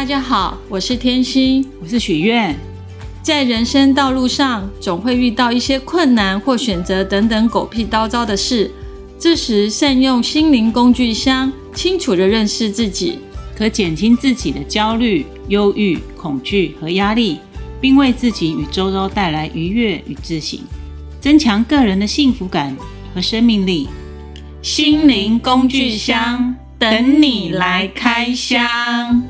大家好，我是天心，我是许愿。在人生道路上，总会遇到一些困难或选择等等狗屁叨叨的事。这时，善用心灵工具箱，清楚地认识自己，可减轻自己的焦虑、忧郁、恐惧和压力，并为自己与周遭带来愉悦与自信，增强个人的幸福感和生命力。心灵工具箱，等你来开箱。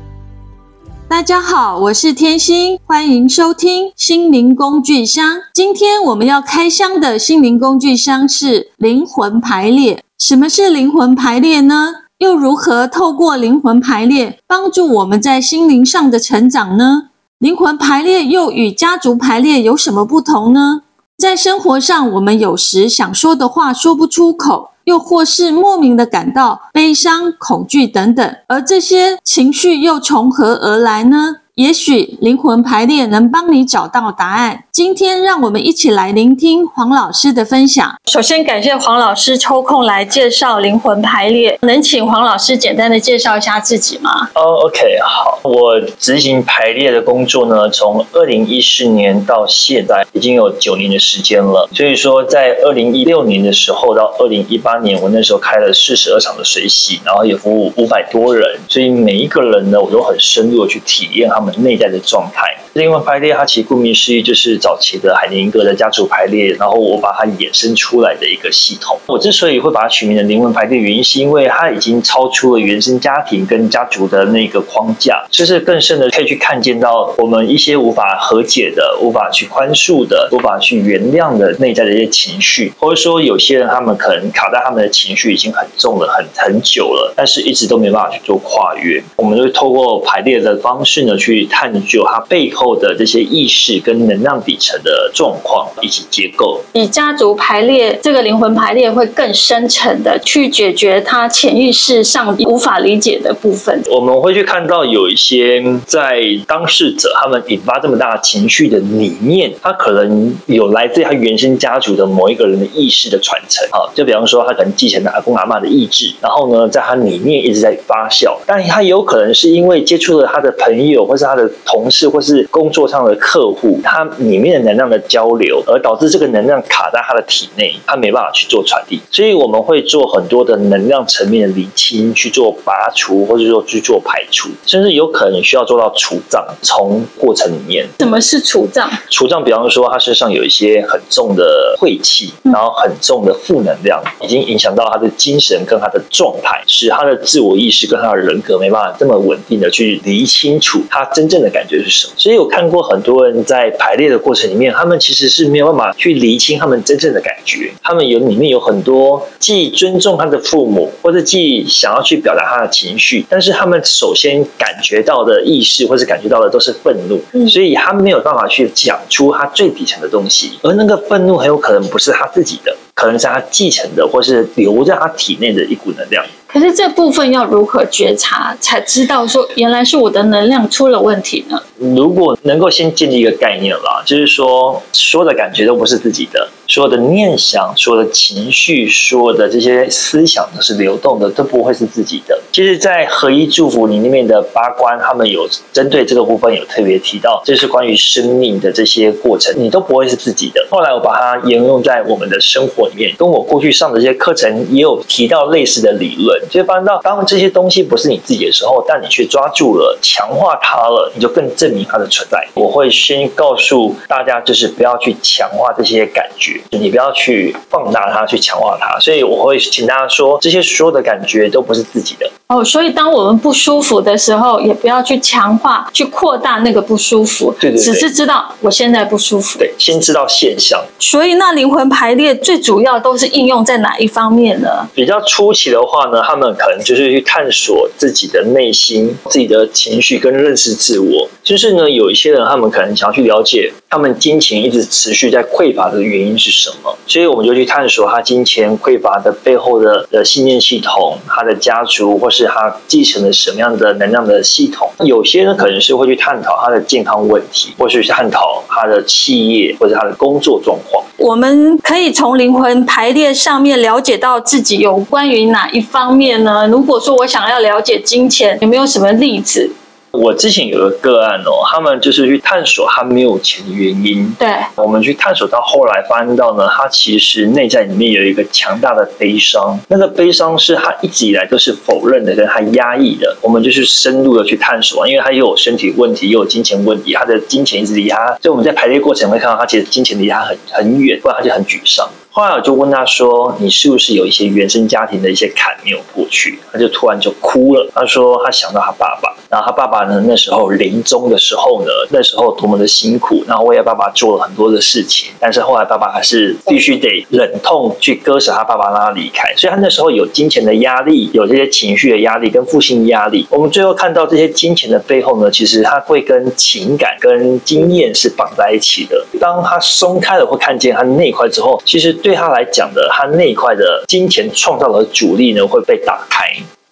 大家好，我是天心，欢迎收听心灵工具箱。今天我们要开箱的心灵工具箱是灵魂排列。什么是灵魂排列呢？又如何透过灵魂排列帮助我们在心灵上的成长呢？灵魂排列又与家族排列有什么不同呢？在生活上，我们有时想说的话说不出口。又或是莫名的感到悲伤、恐惧等等，而这些情绪又从何而来呢？也许灵魂排列能帮你找到答案。今天让我们一起来聆听黄老师的分享。首先感谢黄老师抽空来介绍灵魂排列，能请黄老师简单的介绍一下自己吗？哦、oh，OK，好，我执行排列的工作呢，从二零一四年到现在已经有九年的时间了。所以说，在二零一六年的时候到二零一八年，我那时候开了四十二场的水洗，然后也服务五百多人，所以每一个人呢，我都很深入的去体验他们内在的状态。灵魂排列，它其实顾名思义就是早期的海宁格的家族排列，然后我把它衍生出来的一个系统。我之所以会把它取名的灵魂排列，原因是因为它已经超出了原生家庭跟家族的那个框架，就是更深的可以去看见到我们一些无法和解的、无法去宽恕的、无法去原谅的内在的一些情绪，或者说有些人他们可能卡在他们的情绪已经很重了、很很久了，但是一直都没办法去做跨越。我们就会透过排列的方式呢，去探究它背后。的这些意识跟能量底层的状况以及结构，以家族排列这个灵魂排列会更深层的去解决他潜意识上无法理解的部分。我们会去看到有一些在当事者他们引发这么大情绪的里面，他可能有来自他原生家族的某一个人的意识的传承啊，就比方说他可能继承了阿公阿妈的意志，然后呢，在他里面一直在发酵，但他有可能是因为接触了他的朋友，或是他的同事，或是工作上的客户，他里面的能量的交流，而导致这个能量卡在他的体内，他没办法去做传递。所以我们会做很多的能量层面的厘清，去做拔除，或者说去做排除，甚至有可能需要做到除障。从过程里面，什么是除障？除障，比方说他身上有一些很重的晦气，然后很重的负能量，已经影响到他的精神跟他的状态，使他的自我意识跟他的人格没办法这么稳定的去理清楚他真正的感觉是什么。所以。我看过很多人在排列的过程里面，他们其实是没有办法去厘清他们真正的感觉。他们有里面有很多既尊重他的父母，或者既想要去表达他的情绪，但是他们首先感觉到的意识或是感觉到的都是愤怒，所以他没有办法去讲出他最底层的东西。而那个愤怒很有可能不是他自己的，可能是他继承的，或是留在他体内的一股能量。可是这部分要如何觉察，才知道说原来是我的能量出了问题呢？如果能够先建立一个概念啦，就是说所有的感觉都不是自己的，所有的念想、所有的情绪、所有的这些思想都是流动的，都不会是自己的。其实，在合一祝福你里面的八关，他们有针对这个部分有特别提到，这是关于生命的这些过程，你都不会是自己的。后来我把它沿用在我们的生活里面，跟我过去上的这些课程也有提到类似的理论。就发现到，当这些东西不是你自己的时候，但你却抓住了、强化它了，你就更证明它的存在。我会先告诉大家，就是不要去强化这些感觉，你不要去放大它、去强化它。所以我会请大家说，这些所有的感觉都不是自己的。哦，所以当我们不舒服的时候，也不要去强化、去扩大那个不舒服，对对对，只是知道我现在不舒服。对，先知道现象。所以那灵魂排列最主要都是应用在哪一方面呢？比较初期的话呢，他们可能就是去探索自己的内心、自己的情绪跟认识自我。就是呢，有一些人他们可能想要去了解他们金钱一直持续在匮乏的原因是什么，所以我们就去探索他金钱匮乏的背后的的信念系统，他的家族或是。他继承了什么样的能量的系统？有些人可能是会去探讨他的健康问题，或是探讨他的企业或者他的工作状况。我们可以从灵魂排列上面了解到自己有关于哪一方面呢？如果说我想要了解金钱，有没有什么例子我之前有个个案哦，他们就是去探索他没有钱的原因。对，我们去探索到后来发现到呢，他其实内在里面有一个强大的悲伤，那个悲伤是他一直以来都是否认的，跟他压抑的。我们就是深入的去探索，因为他又有身体问题，又有金钱问题，他的金钱一直离他，所以我们在排列过程会看到他其实金钱离他很很远，不然他就很沮丧。后来我就问他说：“你是不是有一些原生家庭的一些坎没有过去？”他就突然就哭了。他说他想到他爸爸，然后他爸爸呢那时候临终的时候呢，那时候多么的辛苦，然后为了爸爸做了很多的事情，但是后来爸爸还是必须得忍痛去割舍他爸爸，让他离开。所以他那时候有金钱的压力，有这些情绪的压力跟负性压力。我们最后看到这些金钱的背后呢，其实他会跟情感跟经验是绑在一起的。当他松开了会看见他那一块之后，其实。对他来讲的，他那一块的金钱创造的阻力呢，会被打开。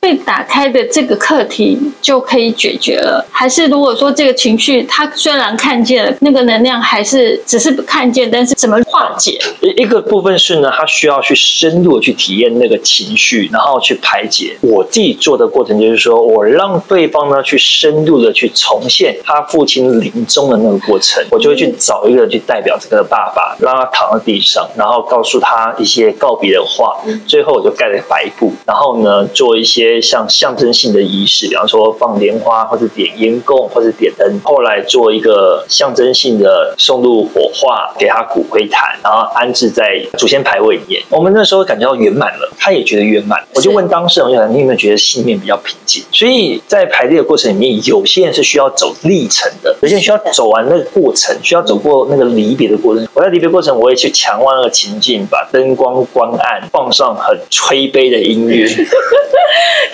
被打开的这个课题就可以解决了，还是如果说这个情绪，他虽然看见了那个能量，还是只是看见，但是怎么化解？一一个部分是呢，他需要去深入的去体验那个情绪，然后去排解。我自己做的过程就是说，我让对方呢去深入的去重现他父亲临终的那个过程，我就会去找一个人去代表这个爸爸，让他躺在地上，然后告诉他一些告别的话，最后我就盖了白布，然后呢做一些。像象征性的仪式，比方说放莲花，或者点烟供，或者点灯。后来做一个象征性的送入火化，给他骨灰坛，然后安置在祖先牌位里面。我们那时候感觉到圆满了，他也觉得圆满。我就问当事人，我想你有没有觉得心里面比较平静？所以在排列的过程里面，有些人是需要走历程的，有些人需要走完那个过程，需要走过那个离别的过程。我在离别过程，我也去强化那个情境，把灯光关暗，放上很催悲的音乐。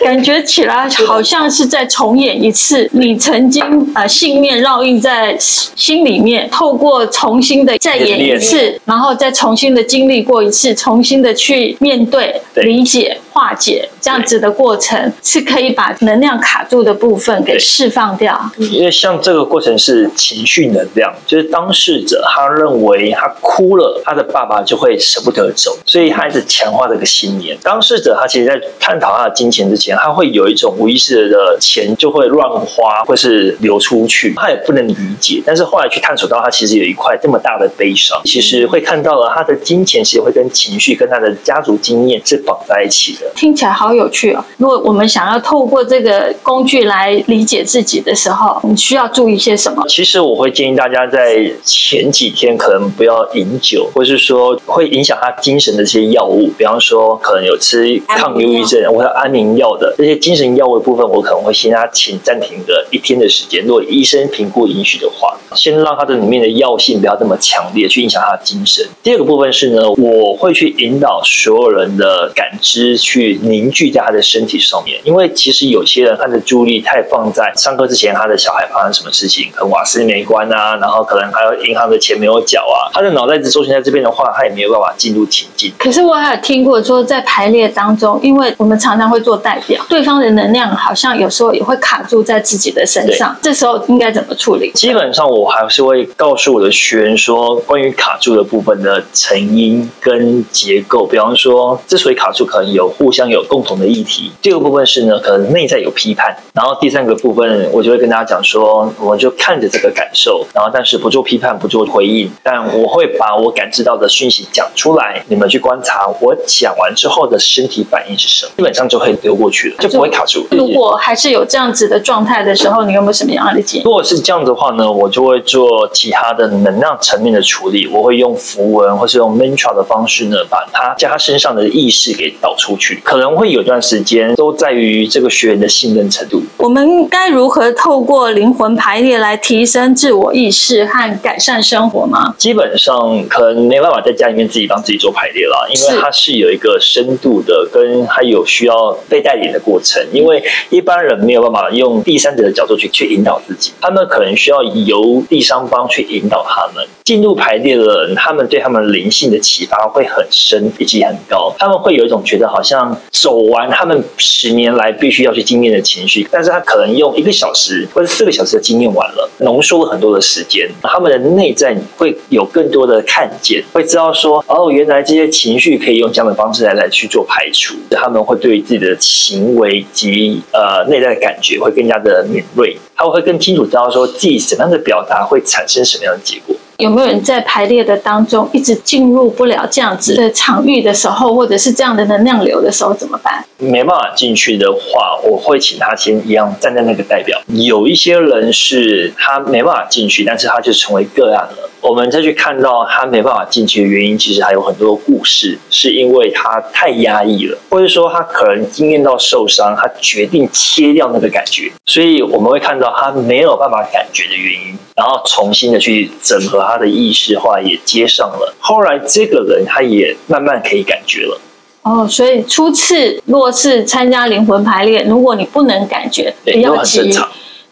感觉起来好像是在重演一次你曾经呃信念烙印在心里面，透过重新的再演一次，然后再重新的经历过一次，重新的去面对、理解。化解这样子的过程是可以把能量卡住的部分给释放掉。因为像这个过程是情绪能量，就是当事者他认为他哭了，他的爸爸就会舍不得走，所以他一直强化这个信念。当事者他其实在探讨他的金钱之前，他会有一种无意识的钱就会乱花，或是流出去，他也不能理解。但是后来去探索到，他其实有一块这么大的悲伤，其实会看到了他的金钱其实会跟情绪跟他的家族经验是绑在一起的。听起来好有趣哦！如果我们想要透过这个工具来理解自己的时候，你需要注意些什么？其实我会建议大家在前几天可能不要饮酒，或是说会影响他精神的这些药物，比方说可能有吃抗忧郁症或者安眠药的这些精神药物的部分，我可能会先让他请暂停个一天的时间。如果医生评估允许的话，先让他的里面的药性不要这么强烈，去影响他的精神。第二个部分是呢，我会去引导所有人的感知。去凝聚在他的身体上面，因为其实有些人他的注意力太放在上课之前，他的小孩发生什么事情，可能瓦斯没关啊，然后可能还有银行的钱没有缴啊，他的脑袋只周旋在这边的话，他也没有办法进入情境。可是我还有听过说，在排列当中，因为我们常常会做代表，对方的能量好像有时候也会卡住在自己的身上，这时候应该怎么处理？基本上我还是会告诉我的学员说，关于卡住的部分的成因跟结构，比方说之所以卡住，可能有。互相有共同的议题。第二个部分是呢，可能内在有批判。然后第三个部分，我就会跟大家讲说，我们就看着这个感受，然后但是不做批判，不做回应。但我会把我感知到的讯息讲出来，你们去观察我讲完之后的身体反应是什么，基本上就可以流过去了，就不会卡住。如果还是有这样子的状态的时候，你有没有什么样的建议？如果是这样子的话呢，我就会做其他的能量层面的处理。我会用符文或是用 mantra 的方式呢，把他将他身上的意识给导出去。可能会有段时间都在于这个学员的信任程度。我们该如何透过灵魂排列来提升自我意识和改善生活吗？基本上可能没办法在家里面自己帮自己做排列了，因为它是有一个深度的，跟还有需要被带领的过程。因为一般人没有办法用第三者的角度去去引导自己，他们可能需要由第三方去引导他们进入排列的人，他们对他们灵性的启发会很深以及很高，他们会有一种觉得好像。走完他们十年来必须要去经验的情绪，但是他可能用一个小时或者四个小时的经验完了，浓缩了很多的时间，他们的内在会有更多的看见，会知道说哦，原来这些情绪可以用这样的方式来来去做排除，他们会对自己的行为及呃内在的感觉会更加的敏锐，他们会更清楚知道说自己什么样的表达会产生什么样的结果。有没有人在排列的当中一直进入不了这样子的场域的时候，或者是这样的能量流的时候怎么办？没办法进去的话，我会请他先一样站在那个代表。有一些人是他没办法进去，但是他就成为个案了。我们再去看到他没办法进去的原因，其实还有很多故事，是因为他太压抑了，或者说他可能经验到受伤，他决定切掉那个感觉，所以我们会看到他没有办法感觉的原因，然后重新的去整合他的意识化也接上了。后来这个人他也慢慢可以感觉了。哦，所以初次若是参加灵魂排列，如果你不能感觉，不要急。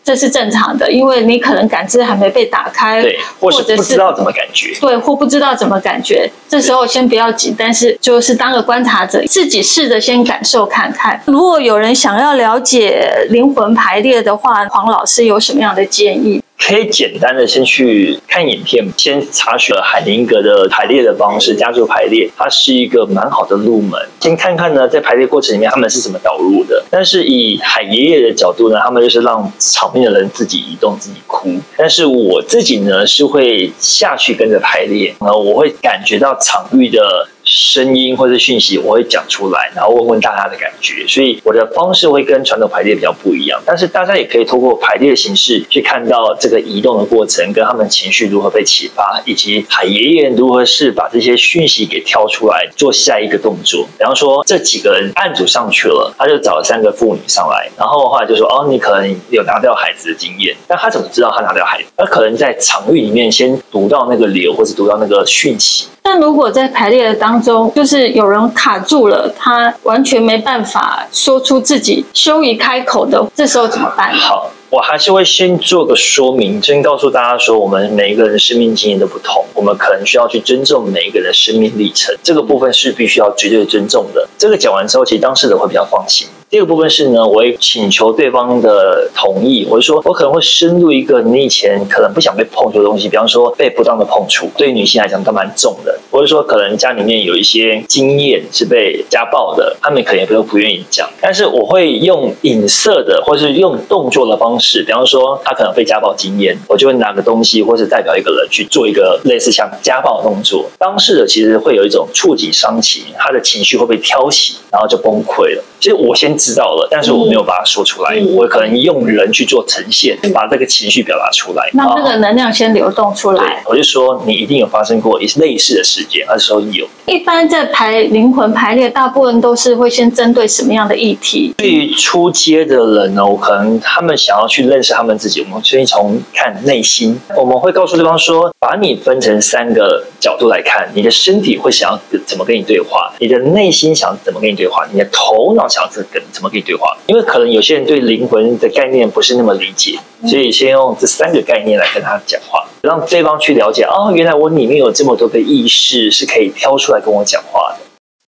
这是正常的，因为你可能感知还没被打开，对，或者是不知道怎么感觉，对，或不知道怎么感觉。这时候先不要急，但是就是当个观察者，自己试着先感受看看。如果有人想要了解灵魂排列的话，黄老师有什么样的建议？可以简单的先去看影片，先查询了海灵格的排列的方式，家族排列，它是一个蛮好的入门。先看看呢，在排列过程里面他们是怎么导入的。但是以海爷爷的角度呢，他们就是让场面的人自己移动、自己哭。但是我自己呢，是会下去跟着排列，然后我会感觉到场域的。声音或者讯息，我会讲出来，然后问问大家的感觉，所以我的方式会跟传统排列比较不一样。但是大家也可以通过排列的形式去看到这个移动的过程，跟他们情绪如何被启发，以及海爷爷如何是把这些讯息给挑出来做下一个动作。比方说，这几个人案主上去了，他就找了三个妇女上来，然后后来就说：“哦，你可能有拿掉孩子的经验。”但他怎么知道他拿掉孩子？他可能在场域里面先读到那个流，或者读到那个讯息。但如果在排列的当中，就是有人卡住了，他完全没办法说出自己羞于开口的，这时候怎么办？好，我还是会先做个说明，先告诉大家说，我们每一个人生命经验都不同，我们可能需要去尊重每一个人的生命历程，这个部分是必须要绝对尊重的。这个讲完之后，其实当事人会比较放心。第二个部分是呢，我会请求对方的同意，或者说我可能会深入一个你以前可能不想被碰触的东西，比方说被不当的碰触，对于女性来讲都蛮重的，或者说可能家里面有一些经验是被家暴的，他们可能也都不愿意讲，但是我会用影射的，或是用动作的方式，比方说他可能被家暴经验，我就会拿个东西，或是代表一个人去做一个类似像家暴的动作，当事者其实会有一种触景伤情，他的情绪会被挑起，然后就崩溃了。其实我先知道了，但是我没有把它说出来。嗯、我可能用人去做呈现，把这个情绪表达出来，让那个能量先流动出来。我就说你一定有发生过类似的事件，那时候有。一般在排灵魂排列，大部分都是会先针对什么样的议题？对于初阶的人呢，我可能他们想要去认识他们自己，我们先从看内心。我们会告诉对方说，把你分成三个角度来看，你的身体会想要怎么跟你对话，你的内心想怎么跟你对话，你的头脑。想着跟怎么跟你对话，因为可能有些人对灵魂的概念不是那么理解，所以先用这三个概念来跟他讲话，让对方去了解哦，原来我里面有这么多个意识是可以挑出来跟我讲话的。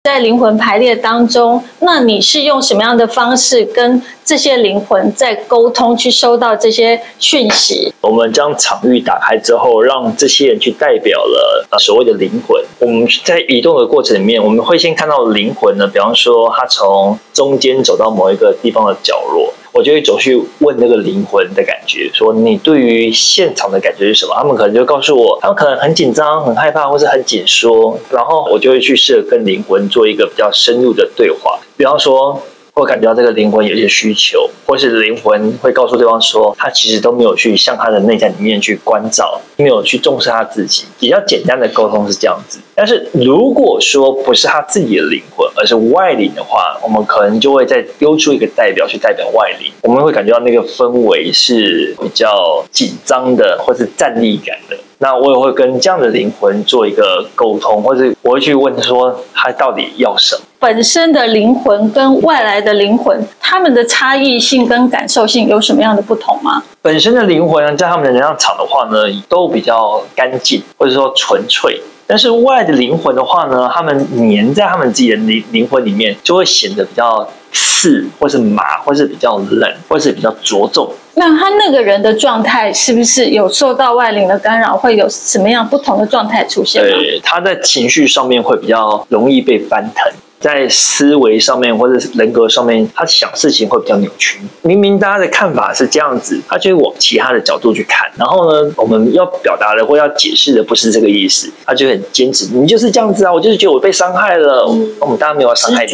在灵魂排列当中，那你是用什么样的方式跟这些灵魂在沟通，去收到这些讯息？我们将场域打开之后，让这些人去代表了所谓的灵魂。我们在移动的过程里面，我们会先看到灵魂呢，比方说他从中间走到某一个地方的角落。我就会走去问那个灵魂的感觉，说你对于现场的感觉是什么？他们可能就告诉我，他们可能很紧张、很害怕，或是很紧缩。然后我就会去试着跟灵魂做一个比较深入的对话，比方说。会感觉到这个灵魂有一些需求，或是灵魂会告诉对方说，他其实都没有去向他的内在里面去关照，没有去重视他自己。比较简单的沟通是这样子。但是如果说不是他自己的灵魂，而是外灵的话，我们可能就会再丢出一个代表去代表外灵。我们会感觉到那个氛围是比较紧张的，或是战栗感的。那我也会跟这样的灵魂做一个沟通，或者我会去问说，他到底要什么？本身的灵魂跟外来的灵魂，他们的差异性跟感受性有什么样的不同吗？本身的灵魂呢，在他们的能量场的话呢，都比较干净，或者说纯粹。但是外的灵魂的话呢，他们黏在他们自己的灵灵魂里面，就会显得比较刺，或是麻，或是比较冷，或是比较着重。那他那个人的状态是不是有受到外灵的干扰，会有什么样不同的状态出现？对，他在情绪上面会比较容易被翻腾。在思维上面或者是人格上面，他想事情会比较扭曲。明明大家的看法是这样子，他就会往其他的角度去看。然后呢，我们要表达的或要解释的不是这个意思，他就很坚持。你就是这样子啊，我就是觉得我被伤害了。嗯、我们大家没有伤害你，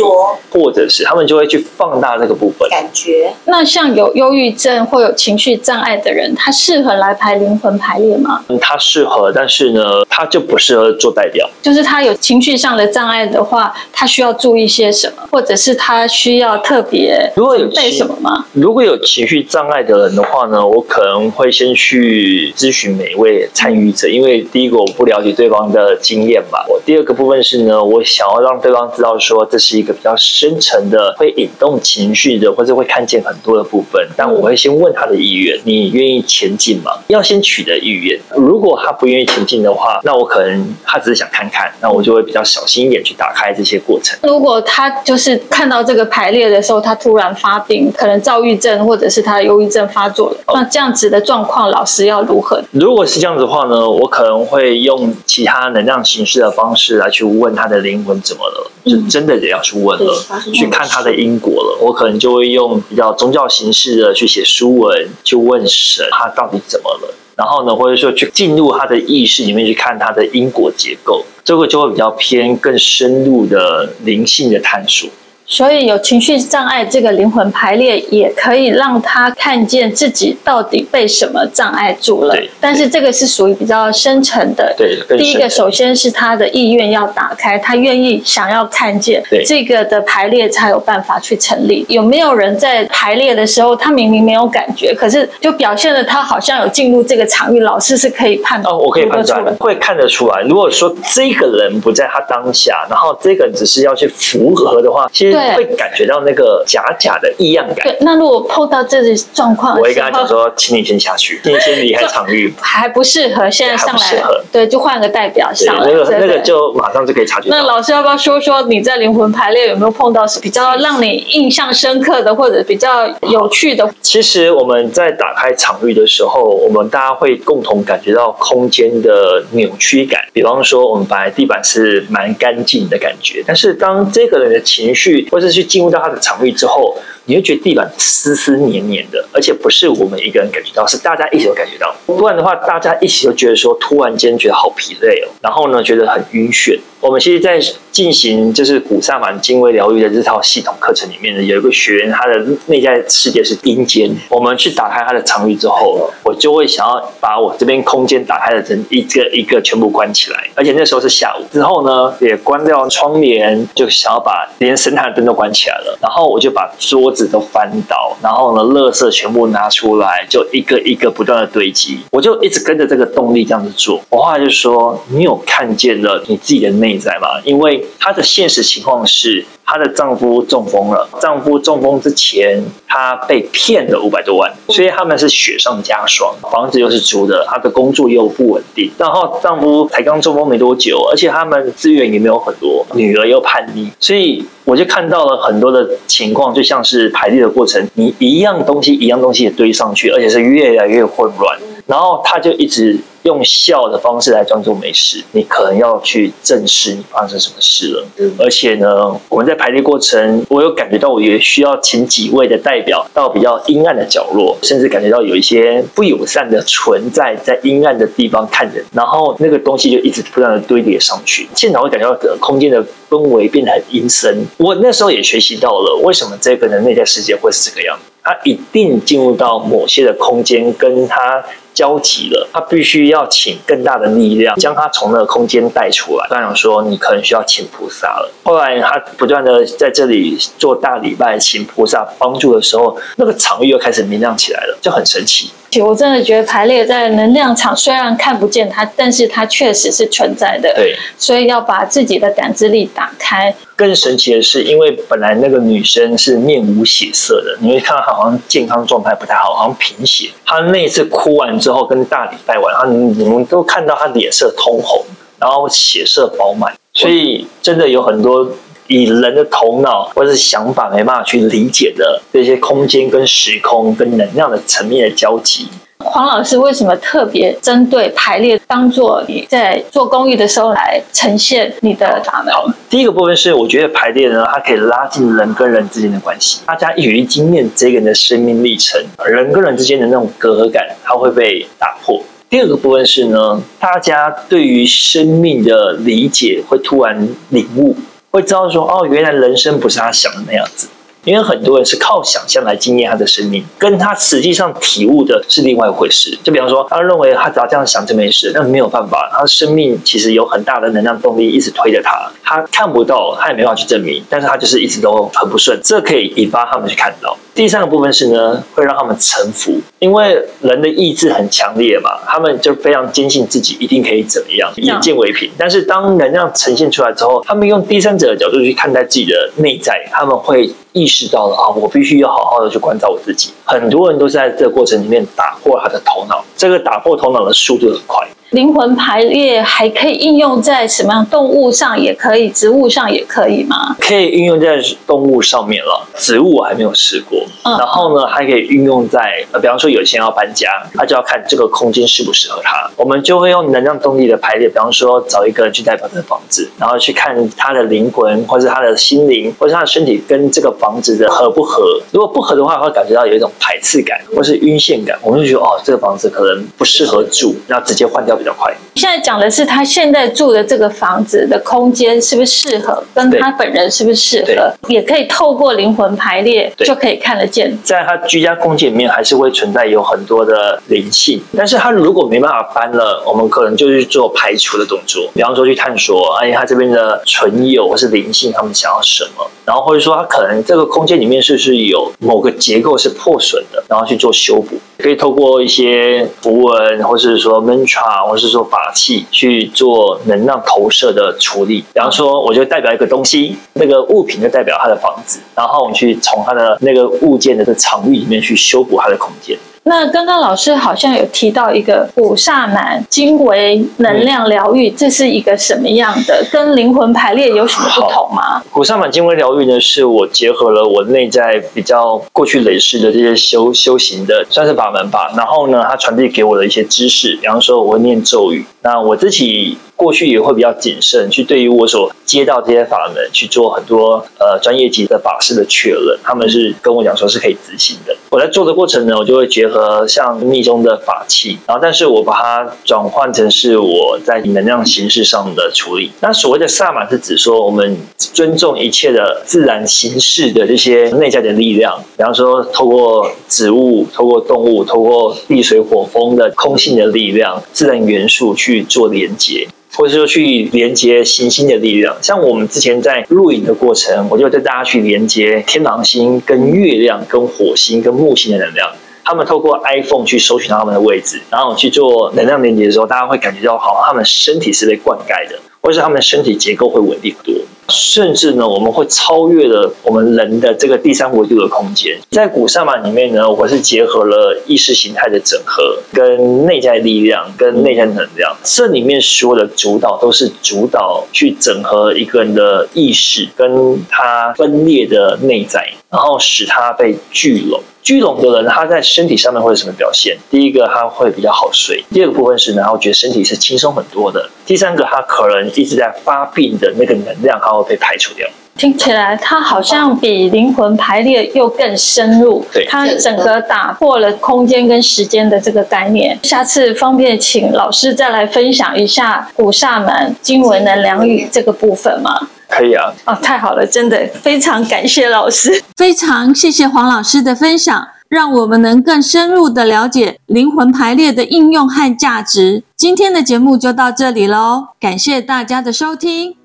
或者是他们就会去放大这个部分感觉。那像有忧郁症或有情绪障碍的人，他适合来排灵魂排列吗？嗯，他适合，但是呢，他就不适合做代表。就是他有情绪上的障碍的话，他需要。注意些什么，或者是他需要特别如果有备什么吗？如果有情绪障碍的人的话呢，我可能会先去咨询每一位参与者，因为第一个我不了解对方的经验嘛。我第二个部分是呢，我想要让对方知道说这是一个比较深层的、会引动情绪的，或者会看见很多的部分。但我会先问他的意愿，你愿意前进吗？要先取得意愿。如果他不愿意前进的话，那我可能他只是想看看，那我就会比较小心一点去打开这些过程。如果他就是看到这个排列的时候，他突然发病，可能躁郁症或者是他的忧郁症发作了，那这样子的状况，老师要如何？如果是这样子的话呢，我可能会用其他能量形式的方式来去问他的灵魂怎么了，就真的得要去问了，去看他的因果了。我可能就会用比较宗教形式的去写书文，去问神他到底怎么了。然后呢，或者说去进入他的意识里面去看他的因果结构，这个就会比较偏更深入的灵性的探索。所以有情绪障碍，这个灵魂排列也可以让他看见自己到底被什么障碍住了。但是这个是属于比较深层的。对，第一个首先是他的意愿要打开，他愿意想要看见这个的排列才有办法去成立。有没有人在排列的时候，他明明没有感觉，可是就表现的他好像有进入这个场域？老师是可以判断。哦，我可以判断，会看得出来。如果说这个人不在他当下，然后这个人只是要去符合的话，其实。对，会感觉到那个假假的异样感。对，那如果碰到这种状况，我会跟他讲说，请你先下去，你先离开场域，还不适合现在上来。对，就换个代表上来。那个那个就马上就可以察觉。那老师要不要说说你在灵魂排列有没有碰到比较让你印象深刻的，或者比较有趣的？其实我们在打开场域的时候，我们大家会共同感觉到空间的扭曲感。比方说，我们本来地板是蛮干净的感觉，但是当这个人的情绪。或是去进入到他的肠胃之后，你会觉得地板丝丝黏黏的，而且不是我们一个人感觉到，是大家一起都感觉到。不然的话，大家一起都觉得说，突然间觉得好疲累哦，然后呢，觉得很晕眩。我们其实，在进行就是古萨满精微疗愈的这套系统课程里面呢，有一个学员，他的内在世界是阴间。我们去打开他的场域之后，我就会想要把我这边空间打开的成一个一个全部关起来，而且那时候是下午之后呢，也关掉窗帘，就想要把连神坛的灯都关起来了。然后我就把桌子都翻倒，然后呢，垃圾全部拿出来，就一个一个不断的堆积。我就一直跟着这个动力这样子做。我后来就说：“你有看见了你自己的内？”在吗？因为她的现实情况是，她的丈夫中风了。丈夫中风之前，她被骗了五百多万，所以他们是雪上加霜。房子又是租的，她的工作又不稳定。然后丈夫才刚中风没多久，而且他们资源也没有很多，女儿又叛逆，所以我就看到了很多的情况，就像是排列的过程，你一样东西一样东西也堆上去，而且是越来越混乱。然后他就一直。用笑的方式来装作没事，你可能要去正视你发生什么事了。而且呢，我们在排列过程，我有感觉到我也需要请几位的代表到比较阴暗的角落，甚至感觉到有一些不友善的存在在阴暗的地方看人，然后那个东西就一直不断的堆叠上去，现场会感觉到空间的氛围变得很阴森。我那时候也学习到了为什么这个人内在世界会是这个样子，他一定进入到某些的空间，跟他。交集了，他必须要请更大的力量将他从那个空间带出来。刚想说，你可能需要请菩萨了。后来他不断的在这里做大礼拜，请菩萨帮助的时候，那个场域又开始明亮起来了，就很神奇。我真的觉得排列在能量场，虽然看不见它，但是它确实是存在的。对，所以要把自己的感知力打开。更神奇的是，因为本来那个女生是面无血色的，你会看到她好像健康状态不太好，好像贫血。她那一次哭完之后，跟大礼拜完，然后你们都看到她脸色通红。然后血色饱满，所以真的有很多以人的头脑或者是想法没办法去理解的这些空间跟时空跟能量的层面的交集。黄老师为什么特别针对排列当做你在做公益的时候来呈现你的法门？第一个部分是，我觉得排列呢，它可以拉近人跟人之间的关系。大家一起经验这个人的生命历程，人跟人之间的那种隔阂感，它会被打破。第二个部分是呢，大家对于生命的理解会突然领悟，会知道说，哦，原来人生不是他想的那样子。因为很多人是靠想象来经验他的生命，跟他实际上体悟的是另外一回事。就比方说，他认为他只要这样想就没事，那没有办法，他生命其实有很大的能量动力一直推着他，他看不到，他也没办法去证明，但是他就是一直都很不顺，这可以引发他们去看到。第三个部分是呢，会让他们臣服，因为人的意志很强烈嘛，他们就非常坚信自己一定可以怎么样，眼见为凭。但是当能量呈现出来之后，他们用第三者的角度去看待自己的内在，他们会。意识到了啊，我必须要好好的去关照我自己。很多人都是在这个过程里面打破他的头脑，这个打破头脑的速度很快。灵魂排列还可以应用在什么样？动物上也可以，植物上也可以吗？可以运用在动物上面了，植物我还没有试过。嗯、然后呢，还可以运用在呃，比方说有些人要搬家，他就要看这个空间适不适合他。我们就会用能量动力的排列，比方说找一个人去代表这个房子，然后去看他的灵魂，或是他的心灵，或是他的身体跟这个房子的合不合。如果不合的话，会感觉到有一种排斥感，或是晕眩感。我们就觉得哦，这个房子可能不适合住，然后直接换掉。比较快。现在讲的是他现在住的这个房子的空间是不是适合，跟他本人是不是适合，也可以透过灵魂排列就可以看得见。在他居家空间里面，还是会存在有很多的灵性，但是他如果没办法搬了，我们可能就去做排除的动作，比方说去探索，哎，他这边的存有或是灵性，他们想要什么，然后或者说他可能这个空间里面是不是有某个结构是破损的，然后去做修补。可以透过一些符文，或是说 mantra，或是说法器去做能量投射的处理。比方说，我就代表一个东西，那个物品就代表它的房子，然后我们去从它的那个物件的这场域里面去修补它的空间。那刚刚老师好像有提到一个古萨满经纬能量疗愈，这是一个什么样的？跟灵魂排列有什么不同吗？古萨满经纬疗愈呢，是我结合了我内在比较过去累世的这些修修行的，算是法门吧。然后呢，它传递给我的一些知识，比方说我会念咒语。那我自己过去也会比较谨慎，去对于我所接到这些法门去做很多呃专业级的法师的确认，他们是跟我讲说是可以执行的。我在做的过程呢，我就会结合像密宗的法器，然后但是我把它转换成是我在能量形式上的处理。那所谓的萨满是指说我们尊重一切的自然形式的这些内在的力量，比方说透过植物、透过动物、透过地水火风的空性的力量、自然元素去。做连接，或者说去连接行星的力量。像我们之前在录影的过程，我就带大家去连接天狼星、跟月亮、跟火星、跟木星的能量。他们透过 iPhone 去搜寻到他们的位置，然后去做能量连接的时候，大家会感觉到好像他们身体是被灌溉的，或者是他们的身体结构会稳定很多。甚至呢，我们会超越了我们人的这个第三维度的空间。在古萨满里面呢，我是结合了意识形态的整合，跟内在力量，跟内在能量。这里面所有的主导都是主导去整合一个人的意识，跟他分裂的内在，然后使它被聚拢。聚拢的人，他在身体上面会有什么表现？第一个，他会比较好睡；第二个部分是然后觉得身体是轻松很多的；第三个，他可能一直在发病的那个能量，他会被排除掉。听起来，它好像比灵魂排列又更深入。对，它整个打破了空间跟时间的这个概念。下次方便请老师再来分享一下古萨满经文能量疗愈这个部分吗？可以啊，哦，太好了，真的非常感谢老师，非常谢谢黄老师的分享，让我们能更深入的了解灵魂排列的应用和价值。今天的节目就到这里喽，感谢大家的收听。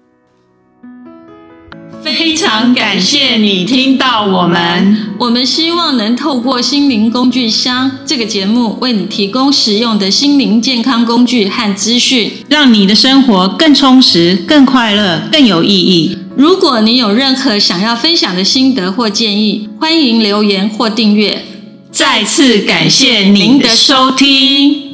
非常感谢你听到我们。我们希望能透过心灵工具箱这个节目，为你提供实用的心灵健康工具和资讯，让你的生活更充实、更快乐、更有意义。如果你有任何想要分享的心得或建议，欢迎留言或订阅。再次感谢您的收听。